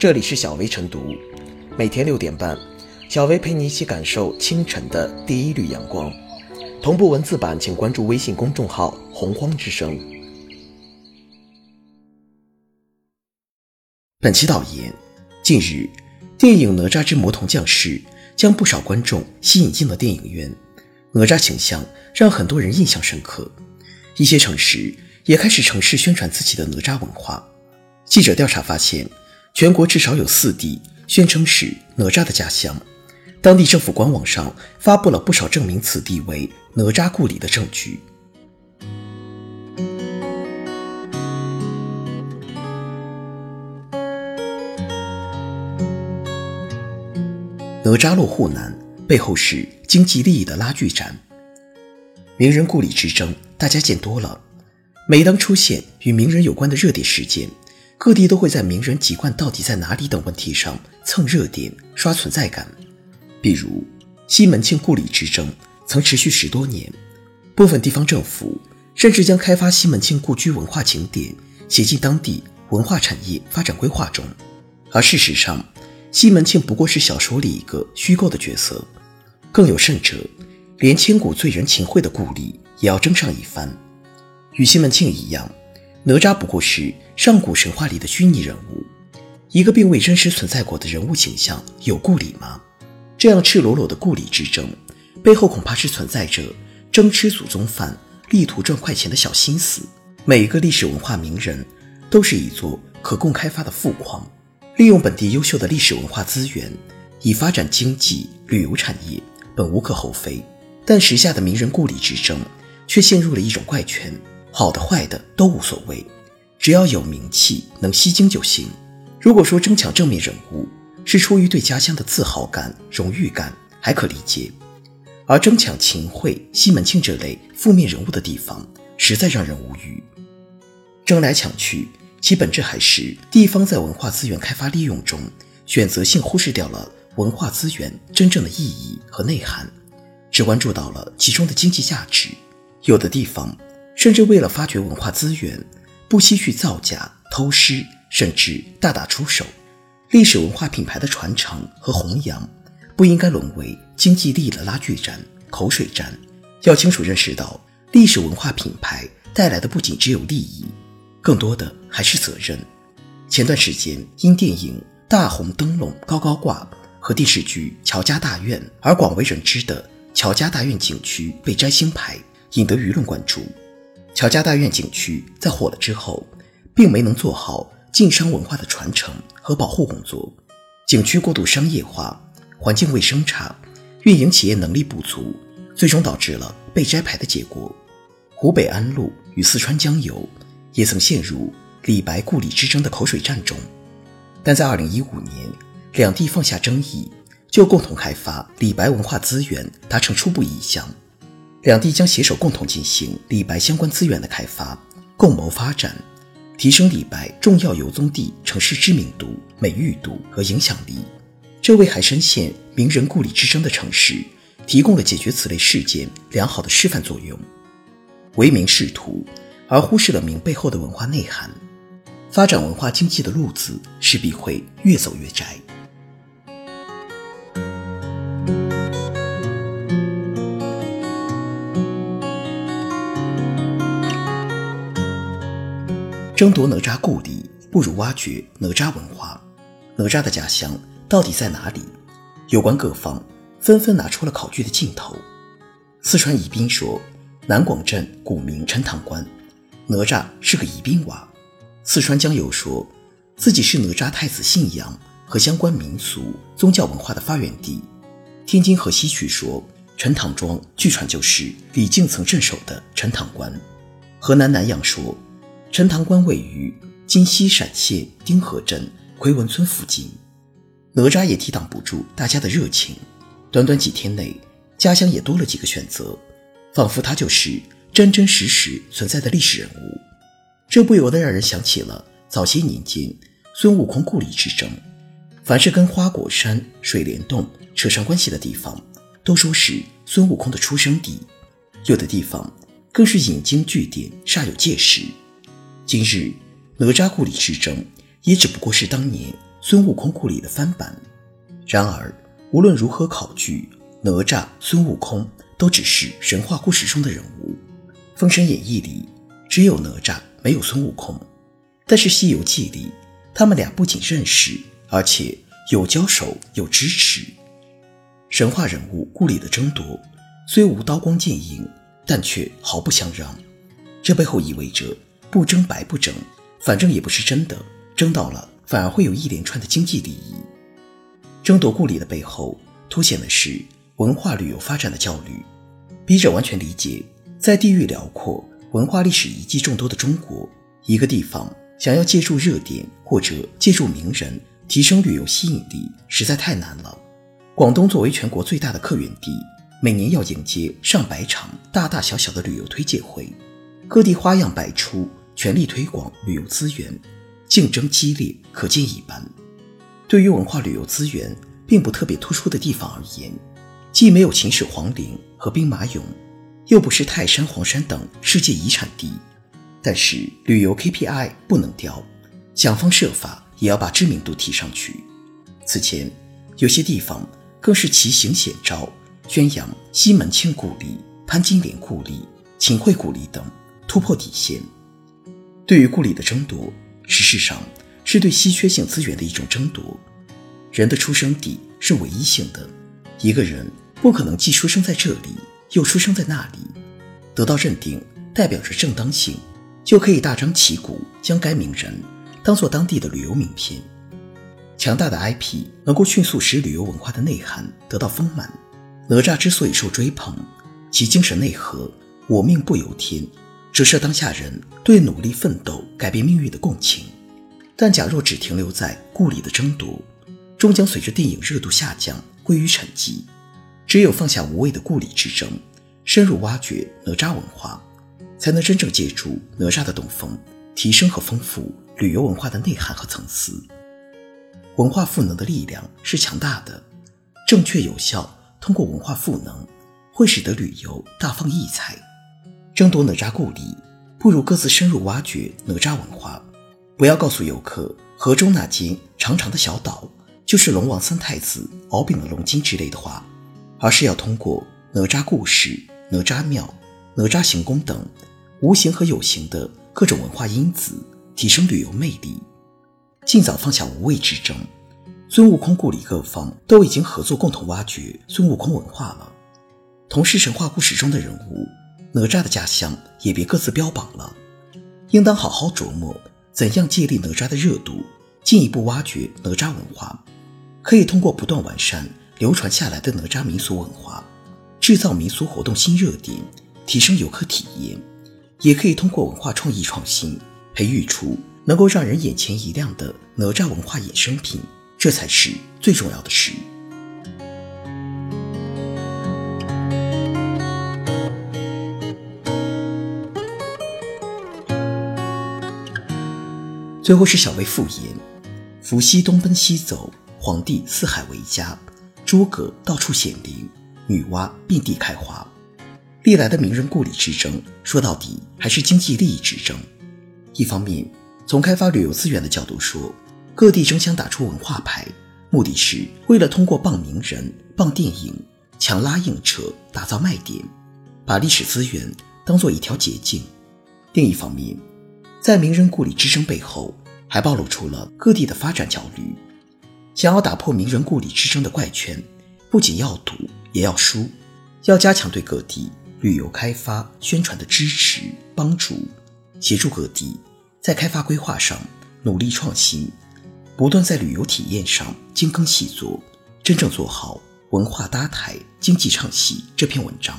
这里是小薇晨读，每天六点半，小薇陪你一起感受清晨的第一缕阳光。同步文字版，请关注微信公众号“洪荒之声”。本期导言：近日，电影《哪吒之魔童降世》将不少观众吸引进了电影院，哪吒形象让很多人印象深刻。一些城市也开始城市宣传自己的哪吒文化。记者调查发现，全国至少有四地宣称是哪吒的家乡。当地政府官网上发布了不少证明此地为哪吒故里的证据。哪吒落户难，背后是经济利益的拉锯战。名人故里之争，大家见多了。每当出现与名人有关的热点事件，各地都会在名人籍贯到底在哪里等问题上蹭热点、刷存在感。比如西门庆故里之争曾持续十多年，部分地方政府甚至将开发西门庆故居文化景点写进当地文化产业发展规划中。而事实上，西门庆不过是小说里一个虚构的角色。更有甚者，连千古罪人秦桧的故里也要争上一番。与西门庆一样。哪吒不过是上古神话里的虚拟人物，一个并未真实存在过的人物形象，有故里吗？这样赤裸裸的故里之争，背后恐怕是存在着争吃祖宗饭、力图赚快钱的小心思。每一个历史文化名人，都是一座可供开发的富矿，利用本地优秀的历史文化资源，以发展经济旅游产业，本无可厚非。但时下的名人故里之争，却陷入了一种怪圈。好的坏的都无所谓，只要有名气能吸睛就行。如果说争抢正面人物是出于对家乡的自豪感、荣誉感，还可理解；而争抢秦桧、西门庆这类负面人物的地方，实在让人无语。争来抢去，其本质还是地方在文化资源开发利用中，选择性忽视掉了文化资源真正的意义和内涵，只关注到了其中的经济价值。有的地方。甚至为了发掘文化资源，不惜去造假、偷师，甚至大打出手。历史文化品牌的传承和弘扬，不应该沦为经济利益的拉锯战、口水战。要清楚认识到，历史文化品牌带来的不仅只有利益，更多的还是责任。前段时间，因电影《大红灯笼高高挂》和电视剧《乔家大院》而广为人知的乔家大院景区被摘星牌，引得舆论关注。乔家大院景区在火了之后，并没能做好晋商文化的传承和保护工作，景区过度商业化，环境卫生差，运营企业能力不足，最终导致了被摘牌的结果。湖北安陆与四川江油也曾陷入李白故里之争的口水战中，但在2015年，两地放下争议，就共同开发李白文化资源达成初步意向。两地将携手共同进行李白相关资源的开发，共谋发展，提升李白重要游踪地城市知名度、美誉度和影响力。这为还深陷名人故里之争的城市提供了解决此类事件良好的示范作用。唯名是图，而忽视了名背后的文化内涵，发展文化经济的路子势必会越走越窄。争夺哪吒故里，不如挖掘哪吒文化。哪吒的家乡到底在哪里？有关各方纷纷拿出了考据的镜头。四川宜宾说，南广镇古名陈塘关，哪吒是个宜宾娃。四川江油说自己是哪吒太子信仰和相关民俗宗教文化的发源地。天津河西区说，陈塘庄据传就是李靖曾镇守的陈塘关。河南南阳说。陈塘关位于今西陕县丁河镇奎文村附近，哪吒也抵挡不住大家的热情。短短几天内，家乡也多了几个选择，仿佛他就是真真实实存在的历史人物。这不由得让人想起了早些年间孙悟空故里之争。凡是跟花果山、水帘洞扯上关系的地方，都说是孙悟空的出生地，有的地方更是引经据典，煞有介事。今日哪吒故里之争，也只不过是当年孙悟空故里的翻版。然而，无论如何考据，哪吒、孙悟空都只是神话故事中的人物，《封神演义》里只有哪吒，没有孙悟空。但是《西游记》里，他们俩不仅认识，而且有交手，有支持。神话人物故里的争夺，虽无刀光剑影，但却毫不相让。这背后意味着不争白不争，反正也不是真的，争到了反而会有一连串的经济利益。争夺故里的背后，凸显的是文化旅游发展的焦虑。笔者完全理解，在地域辽阔、文化历史遗迹众多的中国，一个地方想要借助热点或者借助名人提升旅游吸引力，实在太难了。广东作为全国最大的客源地，每年要迎接上百场大大小小的旅游推介会，各地花样百出，全力推广旅游资源，竞争激烈，可见一斑。对于文化旅游资源并不特别突出的地方而言，既没有秦始皇陵和兵马俑，又不是泰山、黄山等世界遗产地，但是旅游 KPI 不能掉，想方设法也要把知名度提上去。此前，有些地方更是奇形险招，宣扬西门庆故里、潘金莲故里、秦桧故里等，突破底线。对于故里的争夺，事实上。是对稀缺性资源的一种争夺。人的出生地是唯一性的，一个人不可能既出生在这里，又出生在那里。得到认定代表着正当性，就可以大张旗鼓将该名人当做当地的旅游名片。强大的 IP 能够迅速使旅游文化的内涵得到丰满。哪吒之所以受追捧，其精神内核“我命不由天”，折射当下人对努力奋斗改变命运的共情。但假若只停留在故里的争夺，终将随着电影热度下降归于沉寂。只有放下无谓的故里之争，深入挖掘哪吒文化，才能真正借助哪吒的东风，提升和丰富旅游文化的内涵和层次。文化赋能的力量是强大的，正确有效通过文化赋能，会使得旅游大放异彩。争夺哪吒故里，不如各自深入挖掘哪吒文化。不要告诉游客，河中那间长长的小岛就是龙王三太子敖丙的龙津之类的话，而是要通过哪吒故事、哪吒庙、哪吒行宫等无形和有形的各种文化因子，提升旅游魅力。尽早放下无谓之争。孙悟空故里各方都已经合作共同挖掘孙悟空文化了，同是神话故事中的人物，哪吒的家乡也别各自标榜了，应当好好琢磨。怎样借力哪吒的热度，进一步挖掘哪吒文化？可以通过不断完善流传下来的哪吒民俗文化，制造民俗活动新热点，提升游客体验；也可以通过文化创意创新，培育出能够让人眼前一亮的哪吒文化衍生品。这才是最重要的事。最后是小薇复言：“伏羲东奔西走，黄帝四海为家，诸葛到处显灵，女娲遍地开花。历来的名人故里之争，说到底还是经济利益之争。一方面，从开发旅游资源的角度说，各地争相打出文化牌，目的是为了通过傍名人、傍电影，强拉硬扯，打造卖点，把历史资源当做一条捷径。另一方面，在名人故里之争背后，还暴露出了各地的发展焦虑。想要打破名人故里之争的怪圈，不仅要赌，也要输。要加强对各地旅游开发宣传的支持帮助，协助各地在开发规划上努力创新，不断在旅游体验上精耕细作，真正做好文化搭台、经济唱戏这篇文章。